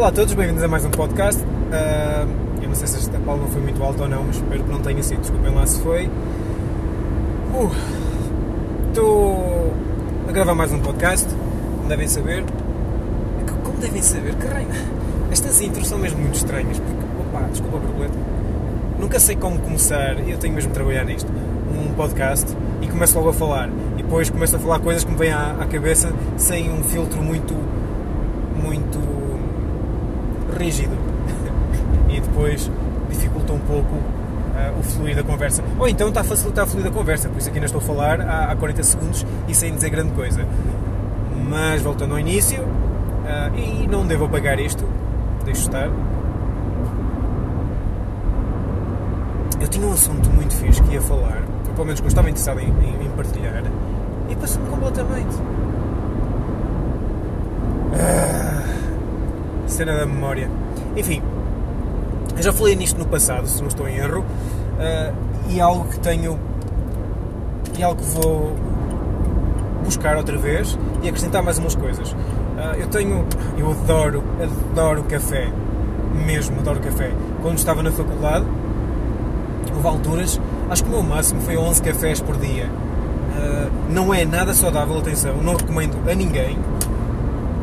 Olá a todos, bem-vindos a mais um podcast. Uh, eu não sei se esta palma foi muito alta ou não, mas espero que não tenha sido. Desculpem lá se foi. Uh, Estou a gravar mais um podcast, como devem saber. Como devem saber, caralho, estas intros são mesmo muito estranhas, porque, opa, desculpa o problema. Nunca sei como começar, eu tenho mesmo de trabalhar nisto, um podcast e começo logo a falar. E depois começo a falar coisas que me vêm à, à cabeça sem um filtro muito. muito. Rígido. e depois dificulta um pouco uh, o fluir da conversa. Ou então está a facilitar o fluir da conversa, por isso aqui ainda estou a falar há, há 40 segundos e sem dizer grande coisa. Mas voltando ao início, uh, e não devo apagar isto, deixo estar. Eu tinha um assunto muito fixe que ia falar, ou pelo menos que eu estava interessado em, em, em partilhar, e passou-me completamente. Ah, cena da memória. Enfim, eu já falei nisto no passado, se não estou em erro, uh, e algo que tenho. e algo que vou buscar outra vez e acrescentar mais umas coisas. Uh, eu tenho. eu adoro, adoro café, mesmo adoro café. Quando estava na faculdade, houve alturas, acho que o meu máximo foi 11 cafés por dia. Uh, não é nada saudável, atenção, não recomendo a ninguém.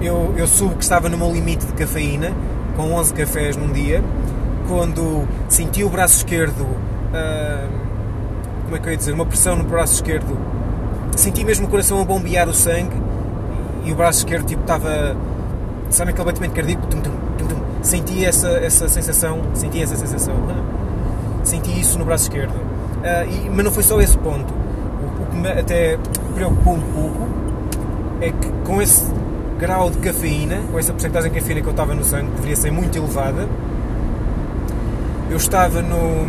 Eu, eu soube que estava no meu limite de cafeína, com 11 cafés num dia, quando senti o braço esquerdo, uh, como é que eu ia dizer, uma pressão no braço esquerdo, senti mesmo o coração a bombear o sangue e o braço esquerdo tipo estava, sabe aquele batimento cardíaco, tum, tum, tum, tum. senti essa, essa sensação, senti essa sensação, senti isso no braço esquerdo, uh, e, mas não foi só esse ponto, o, o que me até preocupou um pouco é que com esse grau de cafeína, com essa porcentagem de cafeína que eu estava no sangue, deveria ser muito elevada, eu estava no.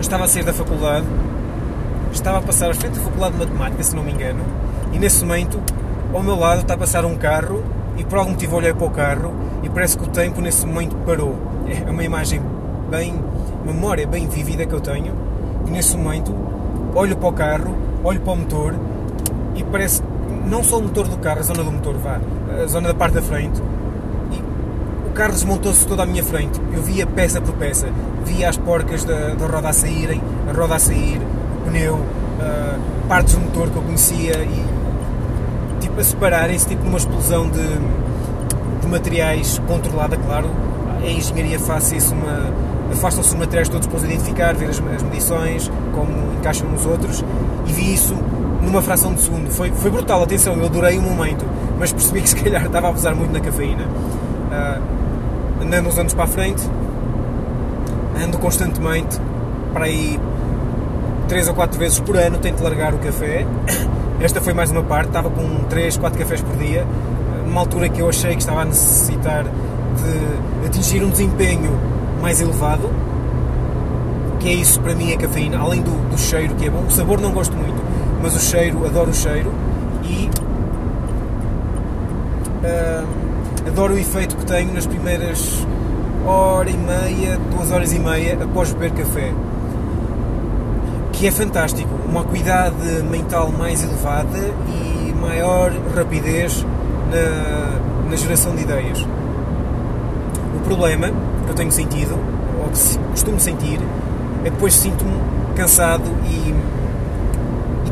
estava a sair da faculdade, estava a passar à frente da faculdade de matemática, se não me engano, e nesse momento, ao meu lado, está a passar um carro, e por algum motivo olhei para o carro, e parece que o tempo nesse momento parou. É uma imagem bem. memória bem vívida que eu tenho, e nesse momento, olho para o carro, olho para o motor, e parece não só o motor do carro, a zona do motor, vá, a zona da parte da frente, e o carro desmontou-se toda à minha frente. Eu via peça por peça, via as porcas da, da roda a saírem, a roda a sair, o pneu, uh, partes do motor que eu conhecia e tipo a separarem-se, tipo numa explosão de, de materiais controlada, claro. A engenharia faz isso uma. Afastam-se os materiais todos para os identificar, ver as, as medições, como encaixam nos outros, e vi isso numa fração de segundo. Foi, foi brutal, atenção, eu adorei o momento, mas percebi que se calhar estava a abusar muito na cafeína. Uh, andando uns anos para a frente, ando constantemente, para aí 3 ou 4 vezes por ano, tento largar o café. Esta foi mais uma parte, estava com 3, 4 cafés por dia, numa altura que eu achei que estava a necessitar de atingir um desempenho mais elevado, que é isso para mim a cafeína, além do, do cheiro que é bom, o sabor não gosto muito, mas o cheiro, adoro o cheiro e uh, adoro o efeito que tenho nas primeiras hora e meia, duas horas e meia após beber café. Que é fantástico, uma acuidade mental mais elevada e maior rapidez na, na geração de ideias. O problema que eu tenho sentido, ou que costumo sentir, é depois sinto-me cansado e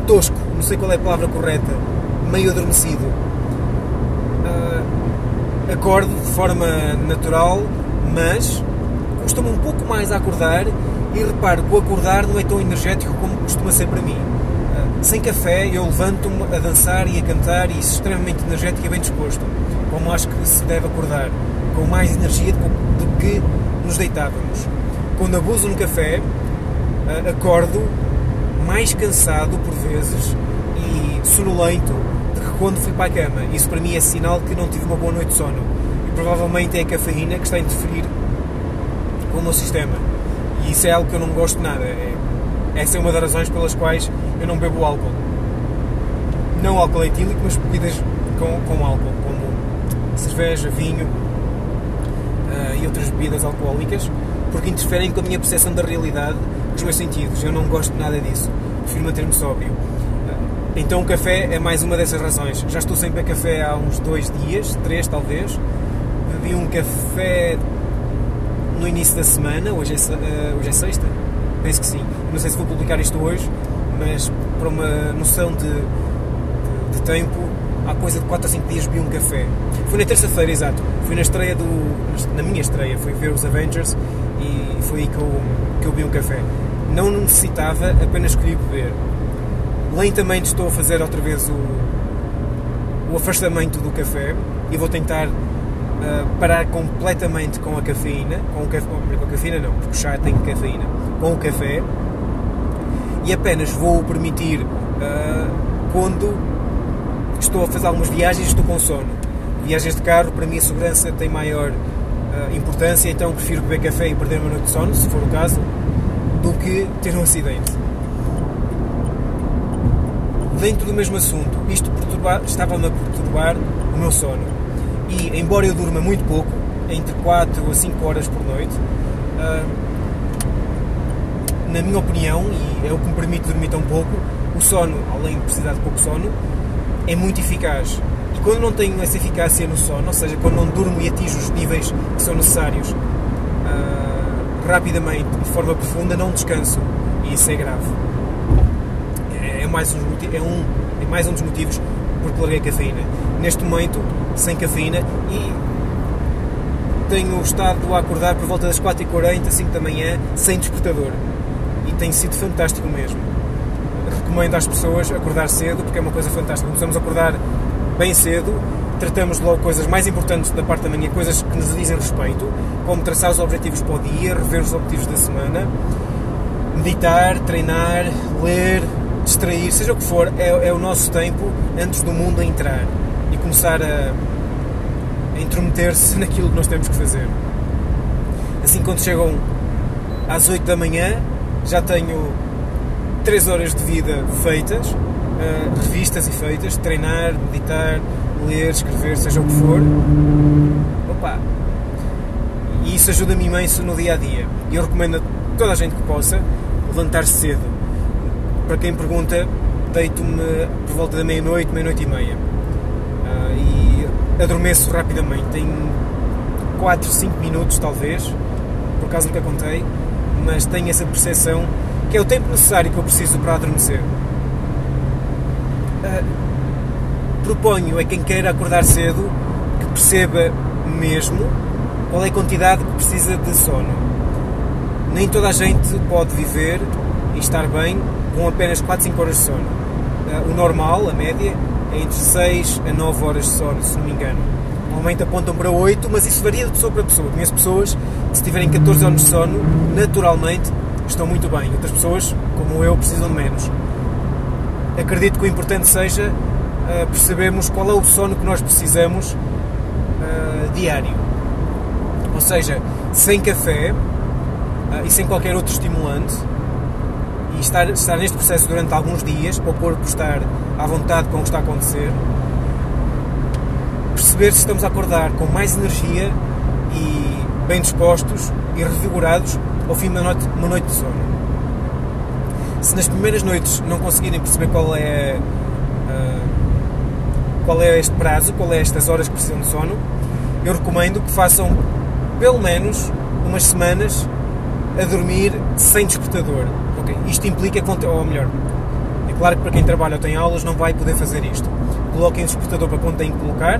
tosco, não sei qual é a palavra correta, meio adormecido. Uh, acordo de forma natural, mas custa-me um pouco mais a acordar e reparo que o acordar não é tão energético como costuma ser para mim. Uh, sem café eu levanto-me a dançar e a cantar e extremamente energético e bem disposto, como acho que se deve acordar, com mais energia do que nos deitávamos. Quando abuso no café, uh, acordo mais cansado por vezes e sonolento do que quando fui para a cama. Isso para mim é sinal que não tive uma boa noite de sono. E provavelmente é a cafeína que está a interferir com o meu sistema. E isso é algo que eu não gosto nada. É, essa é uma das razões pelas quais eu não bebo álcool. Não álcool etílico, mas bebidas com, com álcool, como cerveja, vinho uh, e outras bebidas alcoólicas, porque interferem com a minha percepção da realidade os meus sentidos. Eu não gosto nada disso. Prefiro manter-me sóbrio. Então o café é mais uma dessas razões. Já estou sem beber café há uns dois dias, três talvez, bebi um café no início da semana, hoje é, uh, hoje é sexta, penso que sim. Não sei se vou publicar isto hoje, mas para uma noção de, de, de tempo, há coisa de 4 a 5 dias bebi um café. Foi na terça-feira, exato. Fui na estreia do. na minha estreia, fui ver os Avengers e foi aí que eu, que eu bebi um café. Não necessitava, apenas escolhi beber. Lentamente estou a fazer outra vez o, o afastamento do café e vou tentar uh, parar completamente com a cafeína, com o café, com a cafeína não, porque o chá tem cafeína, com o café e apenas vou permitir uh, quando estou a fazer algumas viagens e estou com sono. Viagens de carro, para mim a segurança tem maior uh, importância, então prefiro beber café e perder uma noite de sono, se for o caso, que ter um acidente. Dentro do mesmo assunto, isto estava-me a perturbar o meu sono. E, embora eu durma muito pouco, entre 4 a 5 horas por noite, uh, na minha opinião, e é o que me permite dormir tão pouco, o sono, além de precisar de pouco sono, é muito eficaz. E quando não tenho essa eficácia no sono, ou seja, quando não durmo e atingo os níveis que são necessários uh, rapidamente, de forma profunda, não descanso. E isso é grave. É, é mais, um, é, um, é mais um dos motivos por que larguei a cafeína. Neste momento, sem cafeína, e tenho estado a acordar por volta das 4h40, 5 da manhã, sem despertador. E tem sido fantástico mesmo recomendo às pessoas acordar cedo, porque é uma coisa fantástica. A acordar bem cedo, tratamos logo coisas mais importantes da parte da manhã, coisas que nos dizem respeito, como traçar os objetivos para o dia, rever os objetivos da semana, meditar, treinar, ler, distrair, seja o que for, é, é o nosso tempo antes do mundo entrar e começar a, a intrometer-se naquilo que nós temos que fazer. Assim, quando chegam às 8 da manhã, já tenho 3 horas de vida feitas, uh, revistas e feitas, treinar, meditar, ler, escrever, seja o que for. Opa! E isso ajuda-me imenso no dia a dia. E eu recomendo a toda a gente que possa levantar-se cedo. Para quem pergunta, deito-me por volta da meia-noite, meia-noite e meia. Uh, e adormeço rapidamente. Tem 4, 5 minutos, talvez, por acaso nunca contei, mas tenho essa percepção que é o tempo necessário que eu preciso para adormecer. Uh, proponho a quem queira acordar cedo que perceba mesmo qual é a quantidade que precisa de sono. Nem toda a gente pode viver e estar bem com apenas 4, 5 horas de sono. Uh, o normal, a média, é entre 6 a 9 horas de sono, se não me engano. Normalmente apontam para 8, mas isso varia de pessoa para pessoa. Conheço pessoas que, se tiverem 14 anos de sono, naturalmente estão muito bem. Outras pessoas, como eu, precisam de menos. Acredito que o importante seja uh, percebermos qual é o sono que nós precisamos diário. Ou seja, sem café uh, e sem qualquer outro estimulante, e estar, estar neste processo durante alguns dias, para o corpo estar à vontade com o que está a acontecer, perceber se estamos a acordar com mais energia e bem dispostos e revigorados ao fim de uma noite, uma noite de sono. Se nas primeiras noites não conseguirem perceber qual é uh, qual é este prazo, qual é estas horas que precisam de sono, eu recomendo que façam pelo menos umas semanas a dormir sem despertador. Okay? Isto implica, ou melhor, é claro que para quem trabalha ou tem aulas não vai poder fazer isto. Coloquem o despertador para quando têm que colocar,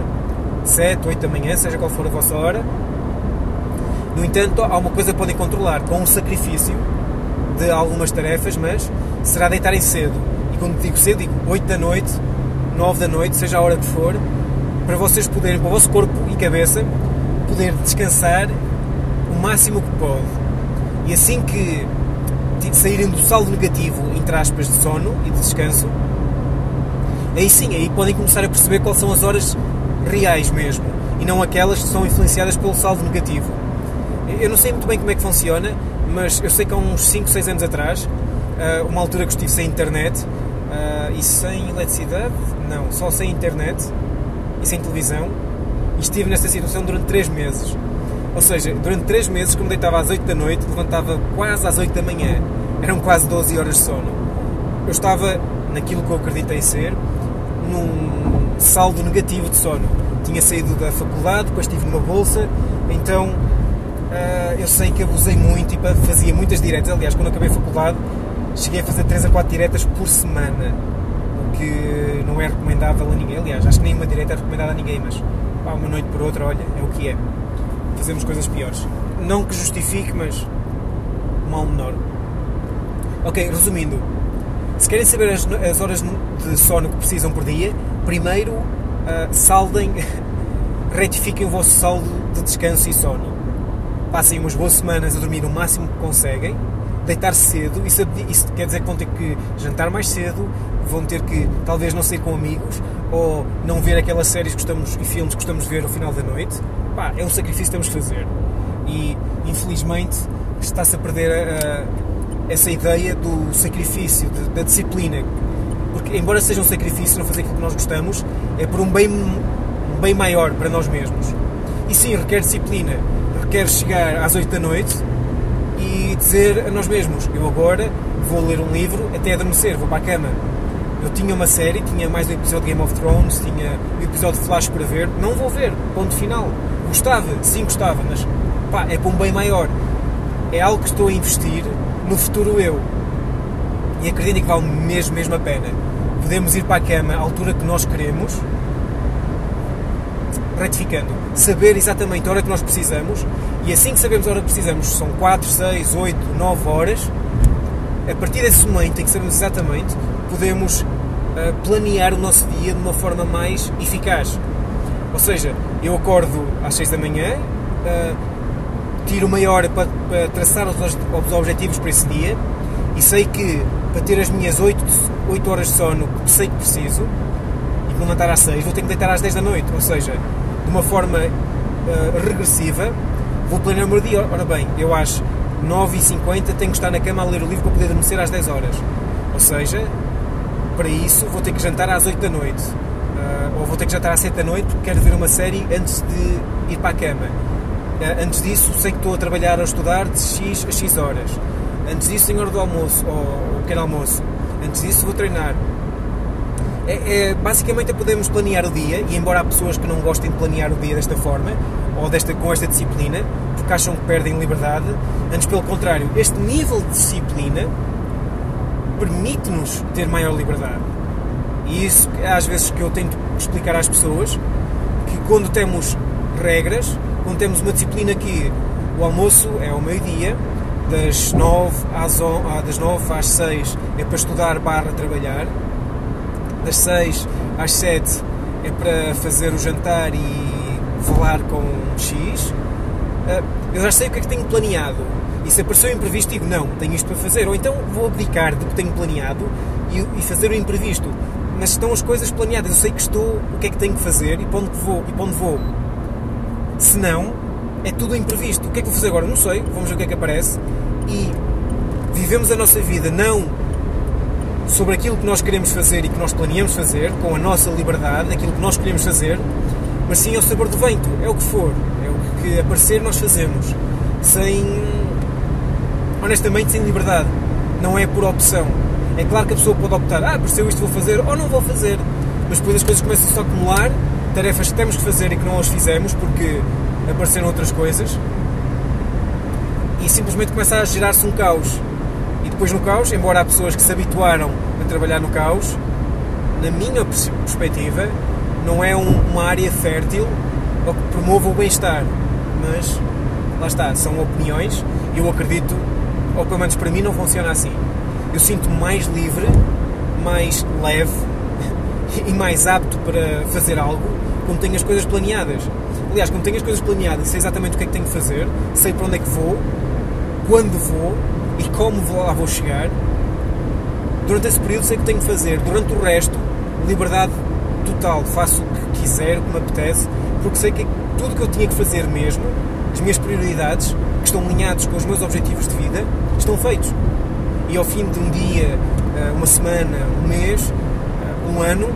7, 8 da manhã, seja qual for a vossa hora, no entanto, há uma coisa que podem controlar, com um sacrifício de algumas tarefas, mas será deitarem cedo. E quando digo cedo, digo 8 da noite, 9 da noite, seja a hora que for, para vocês poderem, para o vosso corpo e cabeça, poder descansar o máximo que pode. E assim que saírem do saldo negativo, entre aspas, de sono e de descanso, aí sim, aí podem começar a perceber quais são as horas reais mesmo, e não aquelas que são influenciadas pelo saldo negativo. Eu não sei muito bem como é que funciona, mas eu sei que há uns 5, 6 anos atrás, eh, uma altura que estive sem internet eh, e sem eletricidade, não, só sem internet e sem televisão, e estive nessa situação durante 3 meses. Ou seja, durante 3 meses, como deitava às 8 da noite, levantava quase às 8 da manhã. Eram quase 12 horas de sono. Eu estava naquilo que eu acreditei ser, num saldo negativo de sono. tinha saído da faculdade, depois estive numa bolsa, então uh, eu sei que abusei muito e fazia muitas diretas. Aliás, quando acabei a faculdade, cheguei a fazer 3 a 4 diretas por semana, que não é recomendável a ninguém. Aliás, acho que nenhuma direta é recomendada a ninguém, mas pá, uma noite por outra, olha, é o que é. Fazemos coisas piores. Não que justifique, mas mal menor. Ok, resumindo, se querem saber as, as horas de sono que precisam por dia, primeiro uh, saldem, retifiquem o vosso saldo de descanso e sono. Passem umas boas semanas a dormir o máximo que conseguem, deitar cedo, isso, isso quer dizer que vão ter que jantar mais cedo, vão ter que talvez não sair com amigos ou não ver aquelas séries que gostamos, e filmes que gostamos de ver ao final da noite. Pá, é um sacrifício que temos de fazer. E infelizmente está-se a perder a, essa ideia do sacrifício, de, da disciplina. Porque, embora seja um sacrifício não fazer aquilo que nós gostamos, é por um bem, um bem maior para nós mesmos. E sim, requer disciplina. Requer chegar às 8 da noite e dizer a nós mesmos: Eu agora vou ler um livro até adormecer, vou para a cama. Eu tinha uma série, tinha mais um episódio de Game of Thrones, tinha um episódio de Flash para ver, não vou ver, ponto final. Gostava, sim gostava, mas pá, é para um bem maior. É algo que estou a investir no futuro eu. E acreditem que vale mesmo, mesmo a pena. Podemos ir para a cama à altura que nós queremos, retificando, saber exatamente a hora que nós precisamos, e assim que sabemos a hora que precisamos, são 4, 6, 8, 9 horas, a partir desse momento em que sabemos exatamente, podemos uh, planear o nosso dia de uma forma mais eficaz. Ou seja, eu acordo às 6 da manhã, uh, tiro meia hora para, para traçar os, os, objetivos para esse dia e sei que para ter as minhas 8, 8 horas de sono que sei que preciso e me levantar às 6, vou ter que deitar às 10 da noite. Ou seja, de uma forma uh, regressiva, vou planear o meu dia. Ora bem, eu às 9h50 tenho que estar na cama a ler o livro para poder adormecer às 10 horas. Ou seja, para isso vou ter que jantar às 8 da noite. Uh, ou vou ter que jantar às 7 da noite porque quero ver uma série antes de ir para a cama eh, antes disso, sei que estou a trabalhar, a estudar de X a X horas. Antes disso, tenho hora do almoço, ou pequeno almoço. Antes disso, vou treinar. É, é, basicamente, podemos planear o dia, e embora há pessoas que não gostem de planear o dia desta forma, ou desta, com esta disciplina, porque acham que perdem liberdade, antes pelo contrário, este nível de disciplina permite-nos ter maior liberdade. E isso, às vezes, que eu tento explicar às pessoas, que quando temos regras, quando temos uma disciplina que o almoço é ao meio-dia, das 9 às, ah, das 9 às 6 é para estudar barra trabalhar, das 6 às 7 é para fazer o jantar e falar com X. Ah, eu já sei o que é que tenho planeado. E se apareceu imprevisto, digo não, tenho isto para fazer. Ou então vou abdicar do que tenho planeado e, fazer o imprevisto. Mas estão as coisas planeadas, eu sei que estou, o que é que tenho que fazer e para onde vou. E para onde vou se não, é tudo imprevisto. O que é que vou fazer agora? Não sei. Vamos ver o que é que aparece. E vivemos a nossa vida não sobre aquilo que nós queremos fazer e que nós planeamos fazer, com a nossa liberdade, aquilo que nós queremos fazer, mas sim ao sabor do vento. É o que for. É o que aparecer nós fazemos. Sem. honestamente, sem liberdade. Não é por opção. É claro que a pessoa pode optar, ah, apareceu isto, vou fazer, ou não vou fazer. Mas depois as coisas começam-se a acumular tarefas que temos que fazer e que não as fizemos porque apareceram outras coisas e simplesmente começa a gerar-se um caos. Depois no caos, embora há pessoas que se habituaram a trabalhar no caos, na minha perspectiva, não é um, uma área fértil ou que promova o bem-estar. Mas lá está, são opiniões eu acredito, ou pelo menos para mim não funciona assim. Eu sinto-me mais livre, mais leve e mais apto para fazer algo quando tenho as coisas planeadas. Aliás, quando tenho as coisas planeadas, sei exatamente o que é que tenho que fazer, sei para onde é que vou, quando vou e como lá vou chegar. Durante esse período sei o que tenho que fazer. Durante o resto, liberdade total. Faço o que quiser, o que me apetece, porque sei que tudo que eu tinha que fazer mesmo, as minhas prioridades, que estão alinhados com os meus objetivos de vida, estão feitos. E ao fim de um dia, eh, uma semana, um mês, eh, um ano,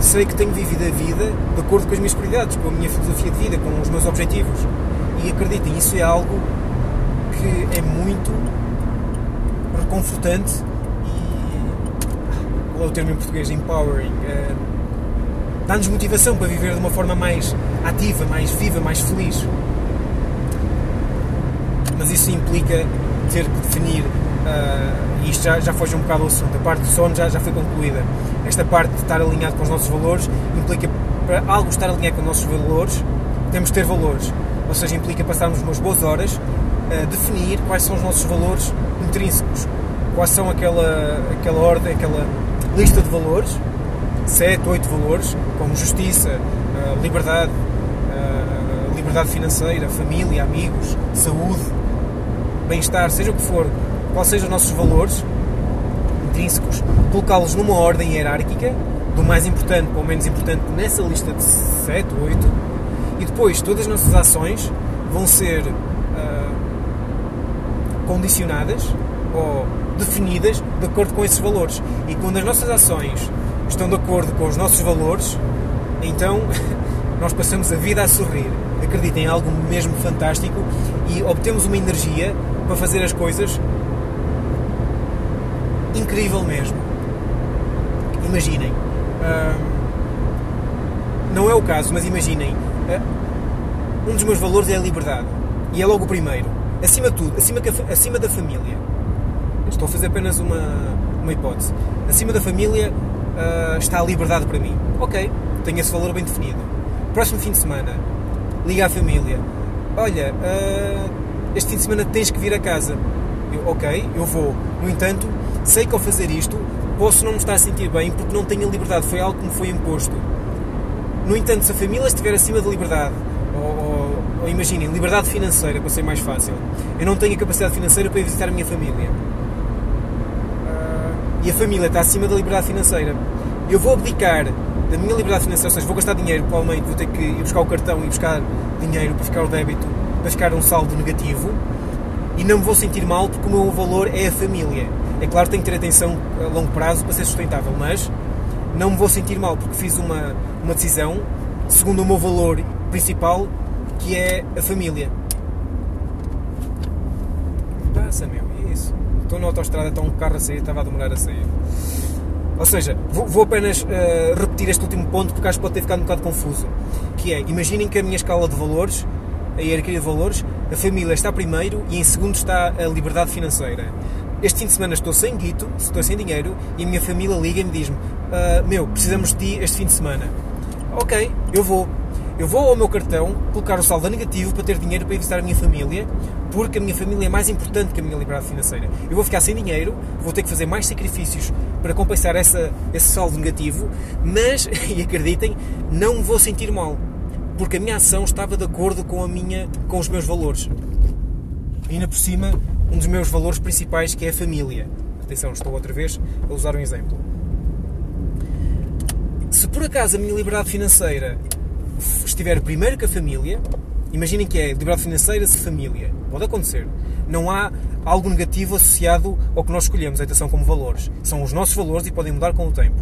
sei que tenho vivido a vida de acordo com as minhas prioridades, com a minha filosofia de vida, com os meus objetivos. E acreditem, isso é algo que é muito reconfortante e qual é o termo em português? Empowering. Uh, Dá-nos motivação para viver de uma forma mais ativa, mais viva, mais feliz. Mas isso implica ter que definir, uh, e isto já, já foge um bocado ao assunto, a parte do sono já, já foi concluída. Esta parte de estar alinhado com os nossos valores implica, para algo estar alinhado com os nossos valores, temos de ter valores. Ou seja, implica passarmos umas boas horas definir quais são os nossos valores intrínsecos, quais são aquela, aquela ordem, aquela lista de valores, sete, oito valores, como justiça, liberdade, liberdade financeira, família, amigos, saúde, bem-estar, seja o que for, quais sejam os nossos valores intrínsecos, colocá-los numa ordem hierárquica, do mais importante para o menos importante nessa lista de 7, 8, e depois todas as nossas ações vão ser condicionadas ou definidas de acordo com esses valores. E quando as nossas ações estão de acordo com os nossos valores, então nós passamos a vida a sorrir. Acreditem, algo mesmo fantástico e obtemos uma energia para fazer as coisas incrível mesmo. Imaginem. não é o caso, mas imaginem. um dos meus valores é a liberdade. E é logo o primeiro. Acima de tudo, acima, acima da família. Estou a fazer apenas uma, uma hipótese. Acima da família uh, está a liberdade para mim. Ok, tenho esse valor bem definido. Próximo fim de semana, liga à família. Olha, uh, este fim de semana tens que vir a casa. Eu, ok, eu vou. No entanto, sei que ao fazer isto posso não me estar a sentir bem porque não tenho a liberdade, foi algo que me foi imposto. No entanto, se a família estiver acima da liberdade, ou, ou, imaginem, liberdade financeira, para ser mais fácil, eu não tenho a capacidade financeira para ir visitar a minha família. Uh, e a família está acima da liberdade financeira. Eu vou abdicar da minha liberdade financeira, ou seja, vou gastar dinheiro, provavelmente vou ter que ir buscar o cartão e buscar dinheiro para ficar o débito, para ficar um saldo negativo, e não me vou sentir mal porque o meu valor é a família. É claro que tenho que ter atenção a longo prazo para ser sustentável, mas não me vou sentir mal porque fiz uma, uma decisão segundo o meu valor principal, que é a família. Passa, meu, é isso. Estou na autostrada, está um carro a sair, estava a demorar a sair. Ou seja, vou, vou apenas uh, repetir este último ponto porque acho que pode ter ficado um bocado confuso. Que é, imaginem que a minha escala de valores, a hierarquia de valores, a família está primeiro e em segundo está a liberdade financeira este fim de semana estou sem guito, estou sem dinheiro e a minha família liga e me diz-me: uh, Meu, precisamos de ti este fim de semana. Ok, eu vou. Eu vou ao meu cartão colocar o saldo negativo para ter dinheiro para ir visitar a minha família, porque a minha família é mais importante que a minha liberdade financeira. Eu vou ficar sem dinheiro, vou ter que fazer mais sacrifícios para compensar essa, esse saldo negativo, mas, e acreditem, não me vou sentir mal, porque a minha ação estava de acordo com, a minha, com os meus valores. E ainda por cima, um dos meus valores principais que é a família. Atenção, estou outra vez a usar um exemplo. Se por acaso a minha liberdade financeira estiver primeiro que a família, imaginem que é liberdade financeira se família. Pode acontecer. Não há algo negativo associado ao que nós escolhemos, atenção, como valores. São os nossos valores e podem mudar com o tempo.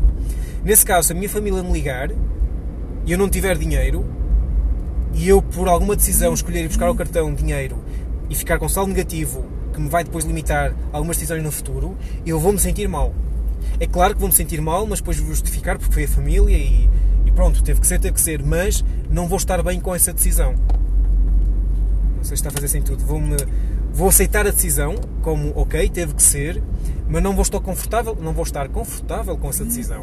Nesse caso, se a minha família me ligar e eu não tiver dinheiro, e eu, por alguma decisão, escolher ir buscar o cartão dinheiro e ficar com saldo negativo que me vai depois limitar algumas decisões no futuro, eu vou me sentir mal. É claro que vou me sentir mal, mas depois vou justificar porque foi a família e pronto, teve que ser, teve que ser, mas não vou estar bem com essa decisão. Não sei se está a fazer sentido. Vou, -me, vou aceitar a decisão como, ok, teve que ser, mas não vou estar confortável, não vou estar confortável com essa decisão.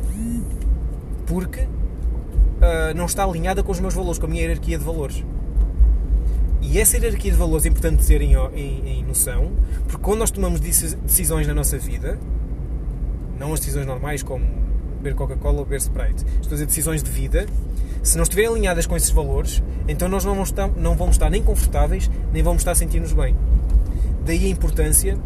Porque uh, não está alinhada com os meus valores, com a minha hierarquia de valores. E essa hierarquia de valores é importante ter em, em, em noção, porque quando nós tomamos decisões na nossa vida, não as decisões normais como beber Coca-Cola ou beber Sprite, estou a dizer decisões de vida, se não estiverem alinhadas com esses valores, então nós não vamos estar, não vamos estar nem confortáveis, nem vamos estar a sentir-nos bem. Daí a importância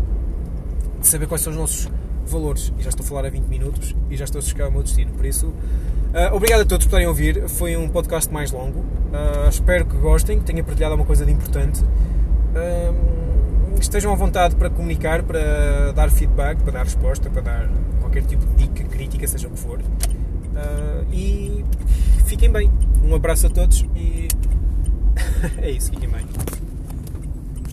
de saber quais são os nossos valores. E já estou a falar há 20 minutos e já estou a chegar ao meu destino. Por isso, uh, obrigado a todos por terem ouvir. Foi um podcast mais longo. Uh, espero que gostem, que tenha partilhado alguma coisa de importante. Uh, estejam à vontade para comunicar, para dar feedback, para dar resposta, para dar qualquer tipo de dica, crítica, seja o que for. e fiquem bem. Um abraço a todos e é isso, fiquem bem.